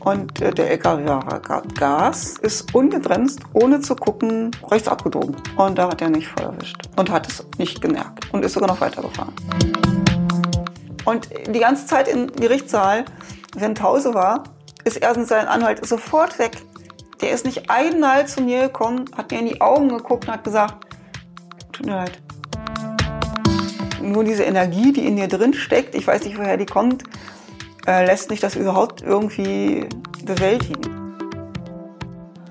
und äh, der LKW-Fahrer gab Gas, ist ungebremst, ohne zu gucken, rechts abgebogen. Und da hat er nicht voll erwischt und hat es nicht gemerkt und ist sogar noch weitergefahren. Und die ganze Zeit im Gerichtssaal, wenn Pause war, ist er in seinen Anhalt sofort weg. Der ist nicht einmal zu mir gekommen, hat mir in die Augen geguckt und hat gesagt, tut mir leid. Nur diese Energie, die in dir drin steckt, ich weiß nicht, woher die kommt, äh, lässt mich das überhaupt irgendwie bewältigen.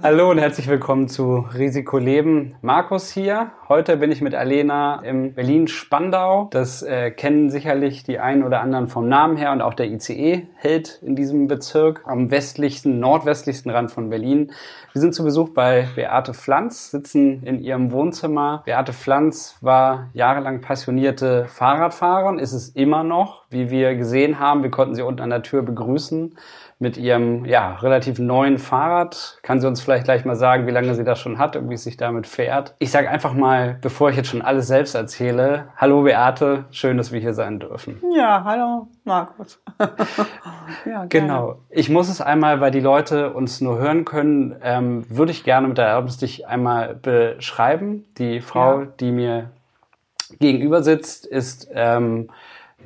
Hallo und herzlich willkommen zu Risiko Leben. Markus hier. Heute bin ich mit Alena im Berlin-Spandau. Das äh, kennen sicherlich die einen oder anderen vom Namen her und auch der ICE hält in diesem Bezirk am westlichsten, nordwestlichsten Rand von Berlin. Wir sind zu Besuch bei Beate Pflanz, sitzen in ihrem Wohnzimmer. Beate Pflanz war jahrelang passionierte Fahrradfahrerin, ist es immer noch, wie wir gesehen haben. Wir konnten sie unten an der Tür begrüßen mit ihrem ja, relativ neuen Fahrrad. Kann sie uns vielleicht gleich mal sagen, wie lange sie das schon hat und wie es sich damit fährt. Ich sage einfach mal, bevor ich jetzt schon alles selbst erzähle, hallo Beate, schön, dass wir hier sein dürfen. Ja, hallo Markus. ja, genau. Ich muss es einmal, weil die Leute uns nur hören können, ähm, würde ich gerne mit der Erlaubnis dich einmal beschreiben. Die Frau, ja. die mir gegenüber sitzt, ist ähm,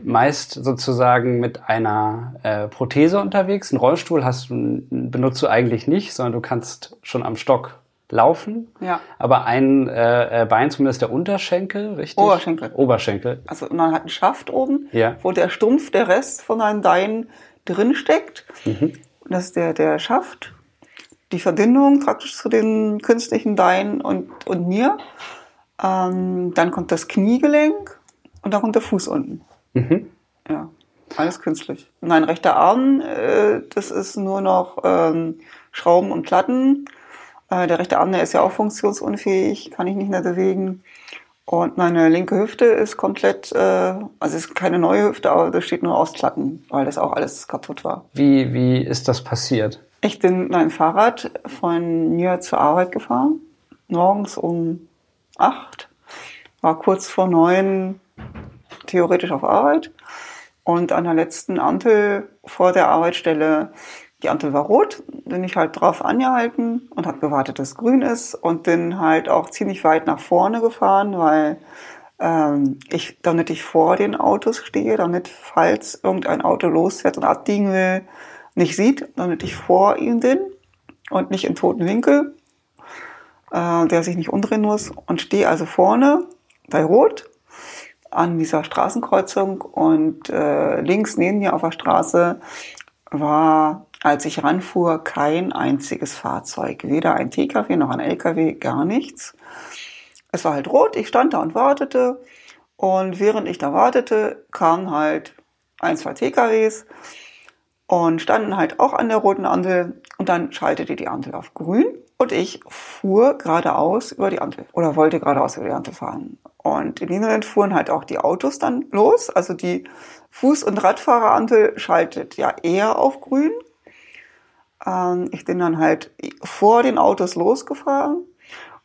meist sozusagen mit einer äh, Prothese unterwegs. Einen Rollstuhl hast du, benutzt du eigentlich nicht, sondern du kannst schon am Stock laufen. Ja. Aber ein äh, äh Bein, zumindest der Unterschenkel, richtig? Oberschenkel. Oberschenkel. Also man hat einen Schaft oben, ja. wo der Stumpf, der Rest von einem Bein drin steckt. Mhm. Das ist der, der Schaft. Die Verbindung praktisch zu den künstlichen Beinen und, und mir. Ähm, dann kommt das Kniegelenk und dann kommt der Fuß unten. Mhm. Ja, alles künstlich. Mein rechter Arm, äh, das ist nur noch ähm, Schrauben und Platten. Äh, der rechte Arm, der ist ja auch funktionsunfähig, kann ich nicht mehr bewegen. Und meine linke Hüfte ist komplett, äh, also ist keine neue Hüfte, aber das steht nur aus Platten, weil das auch alles kaputt war. Wie, wie ist das passiert? Ich bin mit meinem Fahrrad von mir zur Arbeit gefahren, morgens um acht, war kurz vor neun theoretisch auf Arbeit. Und an der letzten Ampel vor der Arbeitsstelle, die Ampel war rot, bin ich halt drauf angehalten und habe gewartet, dass es grün ist und bin halt auch ziemlich weit nach vorne gefahren, weil ähm, ich, damit ich vor den Autos stehe, damit falls irgendein Auto losfährt und abbiegen will, nicht sieht, damit ich vor ihm bin und nicht im toten Winkel, äh, der sich nicht umdrehen muss und stehe also vorne bei Rot an dieser Straßenkreuzung und äh, links neben mir auf der Straße war, als ich ranfuhr, kein einziges Fahrzeug. Weder ein TKW noch ein LKW, gar nichts. Es war halt rot, ich stand da und wartete. Und während ich da wartete, kamen halt ein, zwei TKWs und standen halt auch an der roten Ampel und dann schaltete die Ampel auf grün und ich fuhr geradeaus über die Ampel oder wollte geradeaus über die Ampel fahren. Und in Niederland fuhren halt auch die Autos dann los. Also die Fuß- und Radfahrerampel schaltet ja eher auf grün. Ähm, ich bin dann halt vor den Autos losgefahren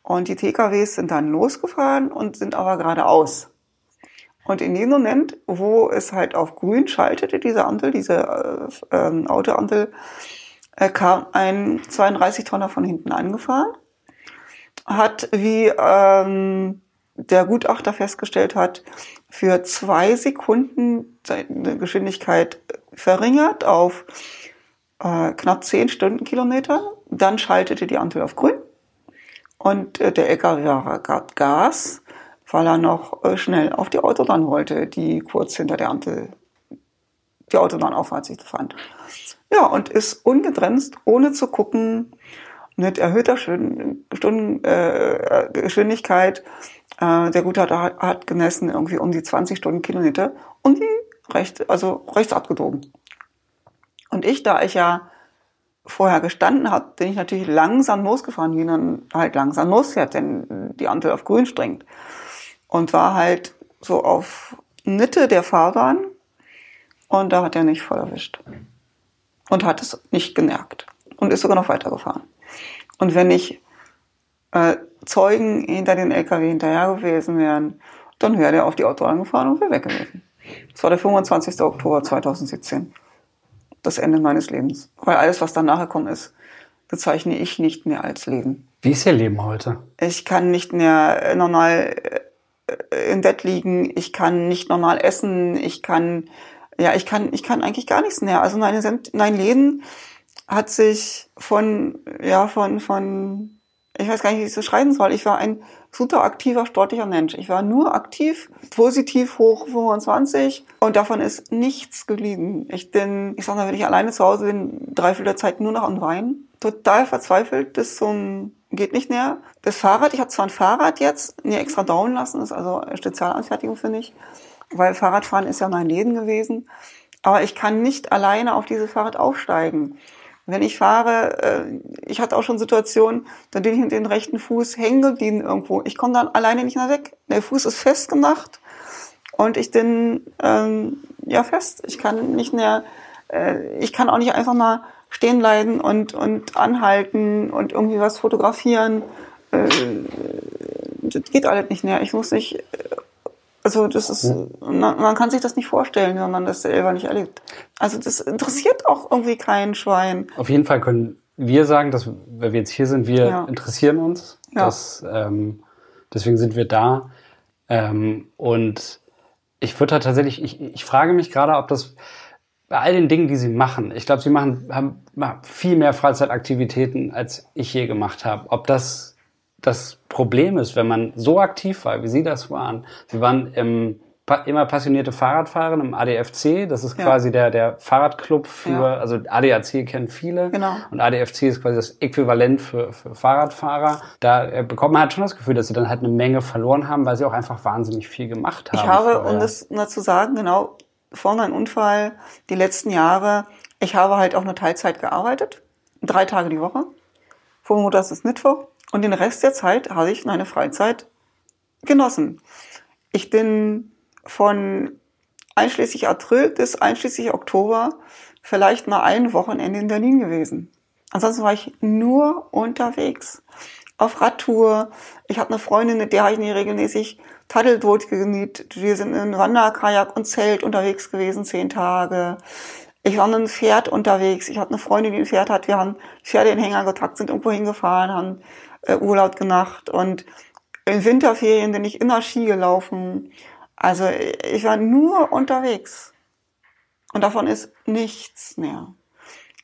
und die TKWs sind dann losgefahren und sind aber geradeaus. Und in dem Moment, wo es halt auf grün schaltete, diese Ampel, diese äh, äh, Autoampel, äh, kam ein 32-Tonner von hinten angefahren, hat wie ähm, der Gutachter festgestellt hat, für zwei Sekunden seine Geschwindigkeit verringert auf äh, knapp 10 Stundenkilometer. Dann schaltete die Ampel auf grün und äh, der LKW gab Gas weil er noch äh, schnell auf die Autobahn wollte, die kurz hinter der Ampel die Autobahn aufwärts sich befand. Ja, und ist ungebremst, ohne zu gucken, mit erhöhter Stunden, äh. Äh, der Gutachter hat, hat gemessen irgendwie um die 20 Stundenkilometer und die recht, also rechts abgebogen. Und ich, da ich ja vorher gestanden habe, bin ich natürlich langsam losgefahren, wie man halt langsam losfährt, denn die Ampel auf grün springt und war halt so auf Mitte der Fahrbahn und da hat er nicht voll erwischt und hat es nicht gemerkt und ist sogar noch weitergefahren. Und wenn nicht äh, Zeugen hinter den LKW hinterher gewesen wären, dann wäre er auf die Autobahn gefahren und wäre weg gewesen. Das war der 25. Oktober 2017. das Ende meines Lebens. Weil alles, was danach gekommen ist, bezeichne ich nicht mehr als Leben. Wie ist Ihr Leben heute? Ich kann nicht mehr normal äh, im Bett liegen, ich kann nicht normal essen, ich kann, ja, ich kann, ich kann eigentlich gar nichts mehr. Also mein, mein Leben hat sich von, ja, von, von, ich weiß gar nicht, wie ich es beschreiben soll. Ich war ein super aktiver, sportlicher Mensch. Ich war nur aktiv, positiv hoch 25 und davon ist nichts geblieben. Ich bin, ich sag mal, wenn ich alleine zu Hause bin, drei Viertel der Zeit nur noch am Weinen. Total verzweifelt bis zum geht nicht mehr. Das Fahrrad, ich habe zwar ein Fahrrad jetzt, mir extra down lassen, ist also eine Spezialanfertigung für mich, weil Fahrradfahren ist ja mein Leben gewesen. Aber ich kann nicht alleine auf dieses Fahrrad aufsteigen. Wenn ich fahre, äh, ich hatte auch schon Situationen, da bin ich mit dem rechten Fuß hängen geblieben irgendwo. Ich komme dann alleine nicht mehr weg. Der Fuß ist festgemacht und ich bin ähm, ja fest. Ich kann nicht mehr, äh, ich kann auch nicht einfach mal stehen bleiben und, und anhalten und irgendwie was fotografieren. Äh, das geht alles nicht mehr. Ich muss nicht, also das ist, man kann sich das nicht vorstellen, wenn man das selber nicht erlebt. Also das interessiert auch irgendwie kein Schwein. Auf jeden Fall können wir sagen, dass, weil wir jetzt hier sind, wir ja. interessieren uns. Ja. Das, ähm, deswegen sind wir da. Ähm, und ich würde da tatsächlich, ich, ich frage mich gerade, ob das bei all den Dingen, die sie machen, ich glaube, sie machen haben viel mehr Freizeitaktivitäten, als ich je gemacht habe. Ob das das Problem ist, wenn man so aktiv war, wie Sie das waren. Sie waren im, immer passionierte Fahrradfahrer im ADFC. Das ist ja. quasi der, der Fahrradclub für, ja. also ADAC kennen viele. Genau. Und ADFC ist quasi das Äquivalent für, für Fahrradfahrer. Da äh, bekommt man halt schon das Gefühl, dass sie dann halt eine Menge verloren haben, weil sie auch einfach wahnsinnig viel gemacht haben. Ich habe, vorher. um das nur zu sagen, genau, vor meinem Unfall, die letzten Jahre, ich habe halt auch nur Teilzeit gearbeitet. Drei Tage die Woche. Von Montags bis Mittwoch. Und den Rest der Zeit habe ich meine Freizeit genossen. Ich bin von einschließlich April bis einschließlich Oktober vielleicht mal ein Wochenende in Berlin gewesen. Ansonsten war ich nur unterwegs. Auf Radtour. Ich habe eine Freundin, mit der habe ich nie regelmäßig Paddelboot genietet. Wir sind in Wanderkajak und Zelt unterwegs gewesen, zehn Tage. Ich war mit einem Pferd unterwegs. Ich hatte eine Freundin, die ein Pferd hat. Wir haben Pferde in Hänger getackt, sind irgendwo hingefahren, haben Urlaub gemacht und in Winterferien bin ich immer Ski gelaufen. Also ich war nur unterwegs. Und davon ist nichts mehr.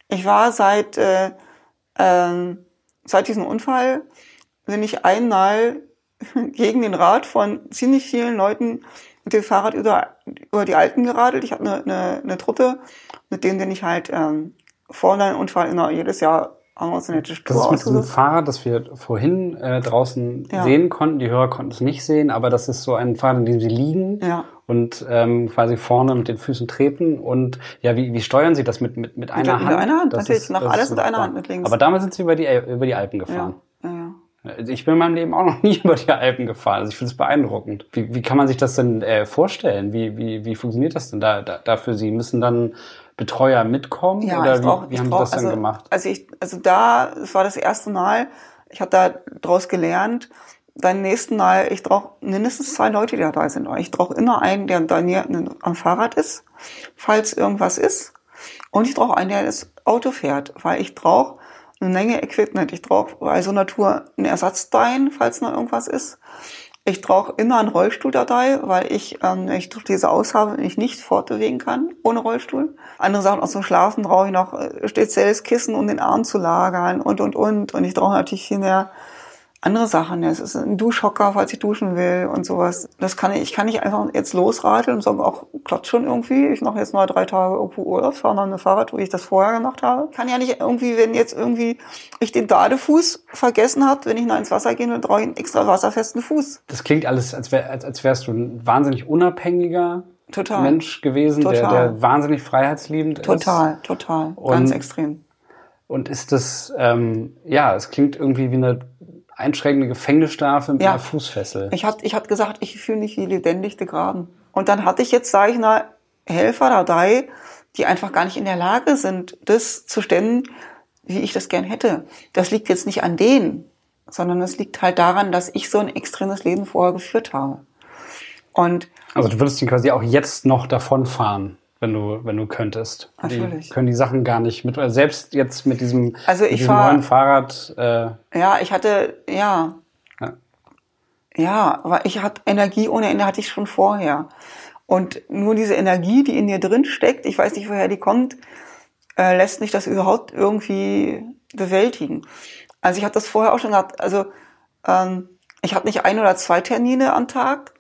Ich war seit, äh, äh, seit diesem Unfall, bin ich einmal gegen den Rat von ziemlich vielen Leuten mit dem Fahrrad über, über die Alpen geradelt. Ich hatte eine, eine, eine Truppe, mit denen bin ich halt ähm, vor einem Unfall immer jedes Jahr das ist mit diesem Fahrrad, das wir vorhin äh, draußen ja. sehen konnten. Die Hörer konnten es nicht sehen, aber das ist so ein Fahrrad, in dem sie liegen ja. und ähm, quasi vorne mit den Füßen treten. Und ja, wie, wie steuern Sie das mit, mit, mit einer mit, Hand? Mit einer Hand, das natürlich. Ist, nach alles mit einer Hand mit links. Aber damals sind Sie über die, über die Alpen gefahren. Ja. Ja. Also ich bin in meinem Leben auch noch nie über die Alpen gefahren. Also ich finde es beeindruckend. Wie, wie kann man sich das denn äh, vorstellen? Wie, wie, wie funktioniert das denn da, da, da für Sie? Müssen dann Betreuer mitkommen? Ja, oder ich brauch, wie, wie haben brauch, Sie das also, dann gemacht? Also ich, also da, es war das erste Mal, ich habe da draus gelernt, beim nächsten Mal, ich brauche mindestens zwei Leute, die dabei sind. Ich brauche immer einen, der bei mir am Fahrrad ist, falls irgendwas ist. Und ich brauche einen, der das Auto fährt, weil ich brauche eine Menge Equipment. Ich brauche bei so einer Tour ein Ersatzbein, falls noch irgendwas ist. Ich brauche immer einen Rollstuhl dabei, weil ich, ähm, ich durch diese Aushabe mich nicht fortbewegen kann ohne Rollstuhl. Andere Sachen, auch zum Schlafen brauche ich noch äh, spezielles Kissen, um den Arm zu lagern und, und, und. Und ich brauche natürlich viel mehr andere Sachen. Es ist ein Duschhocker, falls ich duschen will und sowas. Das kann ich, ich kann nicht einfach jetzt losradeln und sagen, auch klappt schon irgendwie. Ich mache jetzt mal drei Tage irgendwo Urlaub, fahre mal dem Fahrrad, wo ich das vorher gemacht habe. Kann ja nicht irgendwie, wenn jetzt irgendwie ich den Badefuß vergessen habe, wenn ich noch ins Wasser gehe, dann brauche ich einen extra wasserfesten Fuß. Das klingt alles, als, wär, als, als wärst du ein wahnsinnig unabhängiger total. Mensch gewesen, der, der wahnsinnig freiheitsliebend total, ist. Total, total. Ganz extrem. Und ist das, ähm, ja, es klingt irgendwie wie eine einschränkende Gefängnisstrafe mit ja. einer Fußfessel. Ich hatte ich hat gesagt, ich fühle mich wie lebendig begraben. Und dann hatte ich jetzt, sage ich mal, Helfer dabei, die einfach gar nicht in der Lage sind, das zu stemmen, wie ich das gern hätte. Das liegt jetzt nicht an denen, sondern es liegt halt daran, dass ich so ein extremes Leben vorher geführt habe. Und also du würdest ihn quasi auch jetzt noch davonfahren, wenn du, wenn du könntest. Natürlich. Die können die Sachen gar nicht mit, also selbst jetzt mit diesem, Also mit ich diesem fahr- neuen Fahrrad, äh, Ja, ich hatte, ja. Ja. Ja, aber ich hatte Energie ohne Ende hatte ich schon vorher. Und nur diese Energie, die in dir drin steckt, ich weiß nicht, woher die kommt, äh, lässt mich das überhaupt irgendwie bewältigen. Also ich hatte das vorher auch schon gehabt. Also ähm, ich hatte nicht ein oder zwei Termine am Tag,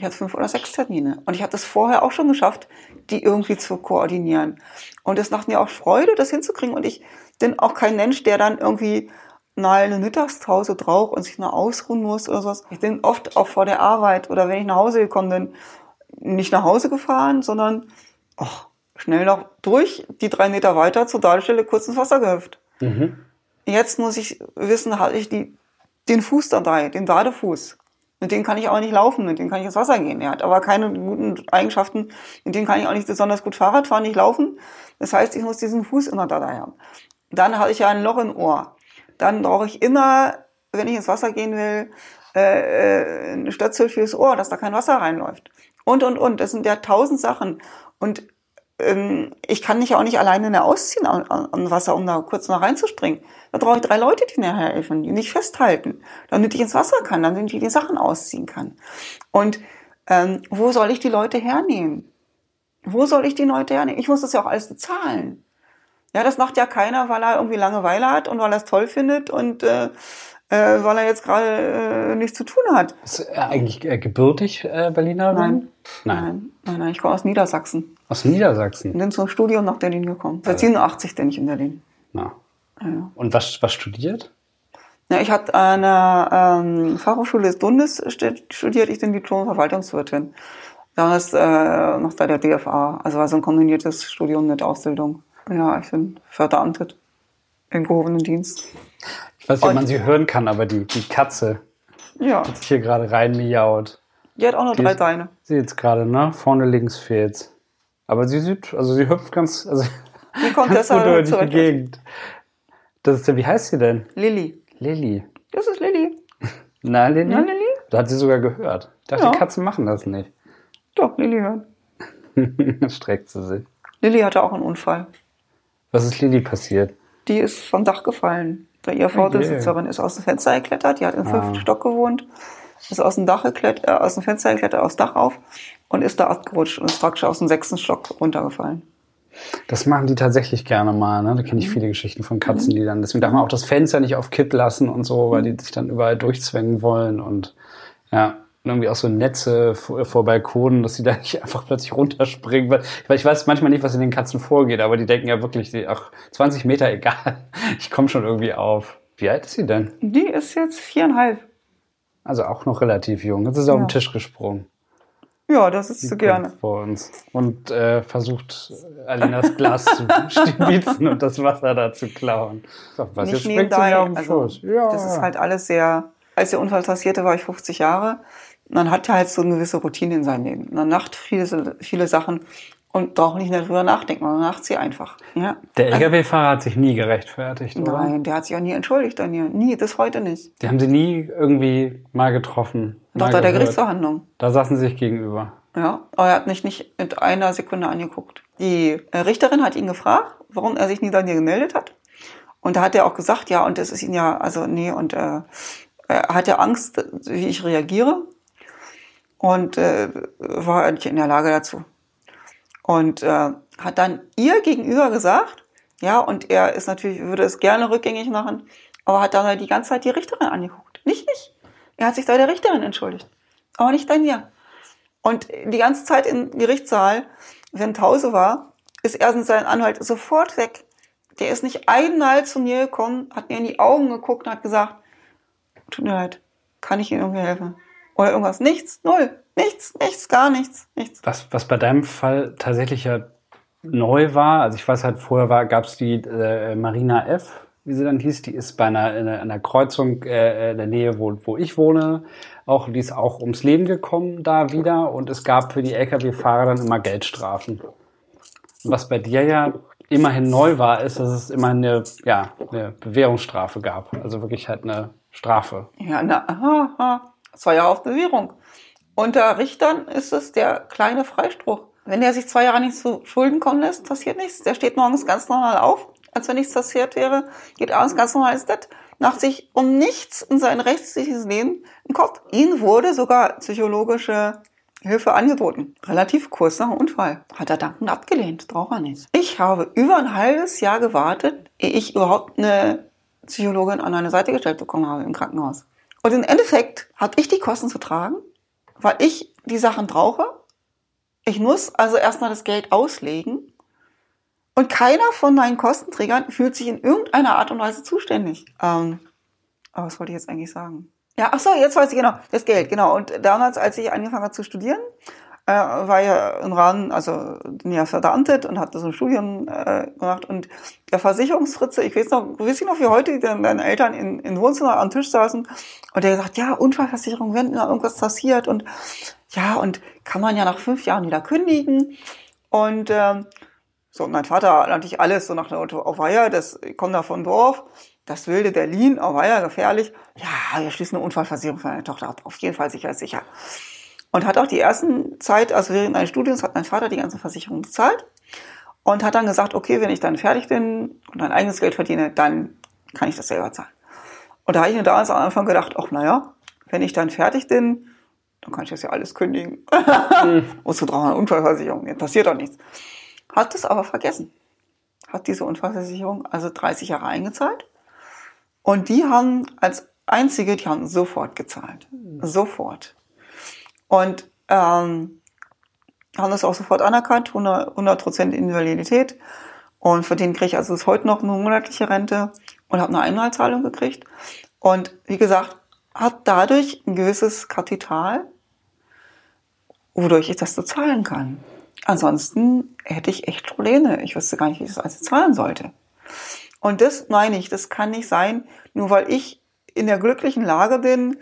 ich hatte fünf oder sechs Termine. Und ich hatte es vorher auch schon geschafft, die irgendwie zu koordinieren. Und es macht mir auch Freude, das hinzukriegen. Und ich bin auch kein Mensch, der dann irgendwie mal eine Mittagspause braucht und sich nur ausruhen muss oder sowas. Ich bin oft auch vor der Arbeit oder wenn ich nach Hause gekommen bin, nicht nach Hause gefahren, sondern ach, schnell noch durch, die drei Meter weiter zur Ladestelle kurz ins Wasser gehüpft. mhm. Jetzt muss ich wissen, hatte ich die, den Fuß dabei, den Badefuß. Mit dem kann ich aber nicht laufen, mit dem kann ich ins Wasser gehen. Er hat aber keine guten Eigenschaften, mit dem kann ich auch nicht besonders gut Fahrrad fahren, nicht laufen. Das heißt, ich muss diesen Fuß immer dabei haben. Dann habe ich ja ein Loch im Ohr. Dann brauche ich immer, wenn ich ins Wasser gehen will, äh, äh, ein Stöpsel fürs Ohr, dass da kein Wasser reinläuft. Und, und, und. Das sind ja tausend Sachen. Und ich kann mich auch nicht alleine ausziehen an Wasser, um da kurz noch reinzuspringen. Da brauche ich drei Leute, die mir helfen, die mich festhalten, damit ich ins Wasser kann, damit ich die Sachen ausziehen kann. Und ähm, wo soll ich die Leute hernehmen? Wo soll ich die Leute hernehmen? Ich muss das ja auch alles bezahlen. Ja, das macht ja keiner, weil er irgendwie Langeweile hat und weil er es toll findet und äh, äh, weil er jetzt gerade äh, nichts zu tun hat. Ist er eigentlich äh, gebürtig äh, Berliner? Nein. Nein. Nein, nein, nein, ich komme aus Niedersachsen Aus Niedersachsen. und bin zum Studium nach Berlin gekommen. Seit 87 bin ich in Berlin. Na. Ja. Und was, was studiert? Ja, ich hatte an der ähm, Fachhochschule des Bundes stu- studiert, ich bin Diplom-Verwaltungswirtin. Damals äh, noch bei der DFA, also war so ein kombiniertes Studium mit Ausbildung. Ja, ich bin verbeamtet im gehobenen Dienst. Ich weiß nicht, ob man sie hören kann, aber die, die Katze Ja, hat sich hier gerade rein miaut. die hat auch noch Die drei Beine. Sie jetzt gerade, ne? Vorne links fehlt's. Aber sie sieht, also sie hüpft ganz, also Die kommt ganz gut durch die. Gegend. Das ist ja, wie heißt sie denn? Lilly. Lilly. Das ist Lilly. Na, Lilly? Na, Lilly? Da hat sie sogar gehört. Ich dachte, Ja. die Katzen machen das nicht. Doch, Lilly hört. Streckt sie sich. Lilly hatte auch einen Unfall. Was ist Lilly passiert? Die ist vom Dach gefallen. Bei ihr Vorbesitzerin ist aus dem Fenster geklettert. Die hat im fünften Ah. Stock gewohnt. Ist aus dem Dach geklettert, äh, aus dem Fenster geklettert, aufs Dach auf und ist da abgerutscht und ist praktisch aus dem sechsten Stock runtergefallen. Das machen die tatsächlich gerne mal. Ne? Da kenne ich Mhm. viele Geschichten von Katzen, die dann, deswegen darf man auch das Fenster nicht auf Kipp lassen und so, weil Mhm. die sich dann überall durchzwängen wollen und ja, irgendwie auch so Netze vor, vor Balkonen, dass sie da nicht einfach plötzlich runterspringen. Weil, weil ich weiß manchmal nicht, was in den Katzen vorgeht, aber die denken ja wirklich, die, ach, 20 Meter egal, ich komme schon irgendwie auf. Wie alt ist sie denn? Die ist jetzt viereinhalb. Also auch noch relativ jung. Jetzt ist sie auf Ja. den Tisch gesprungen. Ja, das ist so gerne. Vor uns. Und äh, versucht, Alinas Glas zu stibitzen und das Wasser da zu klauen. So, was, jetzt Nicht springt sie auf den Also, Schoß. Ja. Das ist halt alles sehr. Als der Unfall passierte, war ich 50 Jahre. Man hat halt so eine gewisse Routine in seinem Leben. Man macht viele, viele Sachen und braucht nicht mehr drüber nachdenken. Man macht sie einfach. Ja. Der LKW-Fahrer hat sich nie gerechtfertigt, oder? Nein, der hat sich auch nie entschuldigt an ihr. Nie, bis heute nicht. Die haben sie nie irgendwie mal getroffen. Doch mal bei der. Gerichtsverhandlung. Da saßen sie sich gegenüber. Ja, aber er hat mich nicht mit einer Sekunde angeguckt. Die äh, Richterin hat ihn gefragt, warum er sich nie bei ihr gemeldet hat. Und da hat er auch gesagt, ja, und das ist ihn ja, also nee, und äh, er hatte Angst, wie ich reagiere. Und äh, war nicht in der Lage dazu. Und äh, hat dann ihr gegenüber gesagt, ja, und er ist natürlich, würde es gerne rückgängig machen, aber hat dann die ganze Zeit die Richterin angeguckt. Nicht mich. Er hat sich bei der Richterin entschuldigt. Aber nicht bei mir. Und die ganze Zeit im Gerichtssaal, wenn Pause war, ist erstens sein Anwalt sofort weg. Der ist nicht einmal zu mir gekommen, hat mir in die Augen geguckt und hat gesagt, tut mir leid, kann ich Ihnen irgendwie helfen? Oder irgendwas. Nichts, null, nichts, nichts, gar nichts, nichts. Was, was bei deinem Fall tatsächlich ja neu war, also ich weiß halt, vorher war, gab es die äh, Marina F., wie sie dann hieß, die ist bei einer, in einer, einer Kreuzung äh, in der Nähe, wo, wo ich wohne, auch, die ist auch ums Leben gekommen da wieder und es gab für die Lkw-Fahrer dann immer Geldstrafen. Und was bei dir ja immerhin neu war, ist, dass es immer eine, ja, eine Bewährungsstrafe gab. Also wirklich halt eine Strafe. Ja, na, aha, aha. Zwei Jahre auf Bewährung. Unter Richtern ist es der kleine Freispruch. Wenn der sich zwei Jahre nicht zu Schulden kommen lässt, passiert nichts. Der steht morgens ganz normal auf, als wenn nichts passiert wäre, geht abends ganz normal ins Bett, macht sich um nichts in sein rechtliches Leben im Kopf. Ihm wurde sogar psychologische Hilfe angeboten. Relativ kurz nach dem Unfall. Hat er dankend abgelehnt. Braucht er nicht. Ich habe über ein halbes Jahr gewartet, ehe ich überhaupt eine Psychologin an eine Seite gestellt bekommen habe im Krankenhaus. Und im Endeffekt hatte ich die Kosten zu tragen, weil ich die Sachen brauche. Ich muss also erstmal das Geld auslegen. Und keiner von meinen Kostenträgern fühlt sich in irgendeiner Art und Weise zuständig. Ähm, aber was wollte ich jetzt eigentlich sagen? Ja, ach so, jetzt weiß ich genau, das Geld, genau. Und damals, als ich angefangen habe zu studieren, äh, war ja im Rahmen, also bin ja verdammtet und hatte so ein Studium äh, gemacht und der Versicherungsfritze, ich weiß noch, weiß ich noch wie heute, deine Eltern in, in Wohnzimmer am Tisch saßen und der gesagt, ja, Unfallversicherung, wenn da irgendwas passiert und ja, und kann man ja nach fünf Jahren wieder kündigen und ähm, so, mein Vater natürlich alles so nach der Auto, auf Weiher, das ich komme da von Dorf, das wilde Berlin, oh weia, gefährlich. Ja, wir schließen eine Unfallversicherung für meine Tochter ab. Auf jeden Fall sicher, sicher. Und hat auch die ersten Zeit, also während meines Studiums, hat mein Vater die ganze Versicherung bezahlt und hat dann gesagt, okay, wenn ich dann fertig bin und ein eigenes Geld verdiene, dann kann ich das selber zahlen. Und da habe ich mir damals am Anfang gedacht, ach naja, wenn ich dann fertig bin, dann kann ich das ja alles kündigen. mhm. Wozu brauchen wir eine Unfallversicherung? Jetzt passiert doch nichts. Hat es aber vergessen. Hat diese Unfallversicherung also 30 Jahre eingezahlt und die haben als einzige, die haben sofort gezahlt. Sofort. Und ähm, haben das auch sofort anerkannt, 100 Prozent Invalidität. Und für den kriege ich also bis heute noch eine monatliche Rente und habe eine Einmalzahlung gekriegt. Und wie gesagt, hat dadurch ein gewisses Kapital, wodurch ich das so zahlen kann. Ansonsten hätte ich echt Probleme. Ich wüsste gar nicht, wie ich das alles zahlen sollte. Und das meine ich, das kann nicht sein, nur weil ich in der glücklichen Lage bin,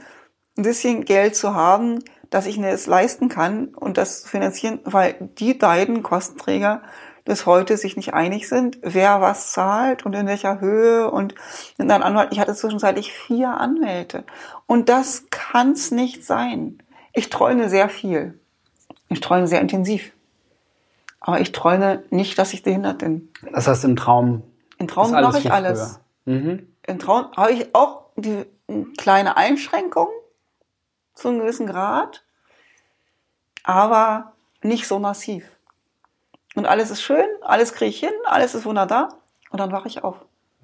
ein bisschen Geld zu haben, dass ich mir es leisten kann und das finanzieren, weil die beiden Kostenträger bis heute sich nicht einig sind, wer was zahlt und in welcher Höhe und in einem Anwalt. Ich hatte zwischenzeitlich vier Anwälte und das kann's nicht sein. Ich träume sehr viel. Ich träume sehr intensiv. Aber ich träume nicht, dass ich behindert bin. Das heißt, im Traum in Traum mache ich alles. Mhm. In Traum habe ich auch die kleine Einschränkung zu einem gewissen Grad, aber nicht so massiv. Und alles ist schön, alles kriege ich hin, alles ist wunderbar und dann wache ich auf.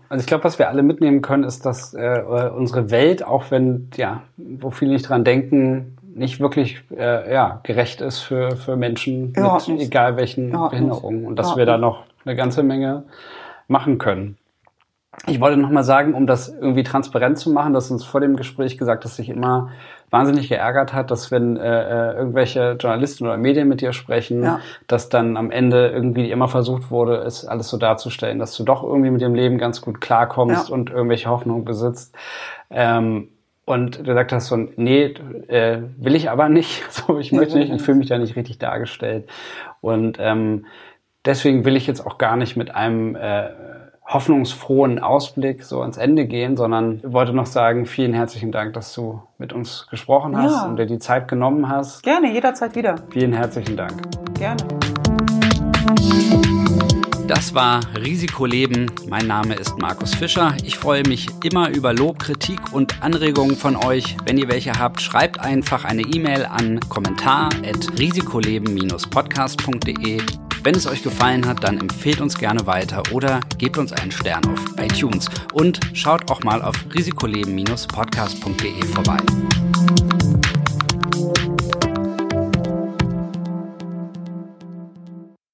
Also ich glaube, was wir alle mitnehmen können, ist, dass äh, unsere Welt, auch wenn, ja, wo viele nicht dran denken, nicht wirklich äh, ja, gerecht ist für, für Menschen mit nicht. egal welchen Behinderungen. Und dass wir da noch eine ganze Menge machen können. Ich wollte noch mal sagen, um das irgendwie transparent zu machen, dass uns vor dem Gespräch gesagt, dass sich immer wahnsinnig geärgert hat, dass wenn äh, äh, irgendwelche Journalisten oder Medien mit dir sprechen, ja. dass dann am Ende irgendwie immer versucht wurde, es alles so darzustellen, dass du doch irgendwie mit dem Leben ganz gut klarkommst ja. und irgendwelche Hoffnung besitzt. Ähm, und du gesagt hast so, nee, äh, will ich aber nicht. So, ich möchte nicht, ich fühle mich da nicht richtig dargestellt. Und ähm, deswegen will ich jetzt auch gar nicht mit einem äh, hoffnungsfrohen Ausblick so ans Ende gehen, sondern wollte noch sagen, vielen herzlichen Dank, dass du mit uns gesprochen hast ja. und dir die Zeit genommen hast. Gerne, jederzeit wieder. Vielen herzlichen Dank. Gerne. Das war Risikoleben. Mein Name ist Markus Fischer. Ich freue mich immer über Lob, Kritik und Anregungen von euch. Wenn ihr welche habt, schreibt einfach eine E-Mail an kommentar@risikoleben-podcast.de wenn es euch gefallen hat, dann empfehlt uns gerne weiter oder gebt uns einen Stern auf iTunes und schaut auch mal auf risikoleben-podcast.de vorbei.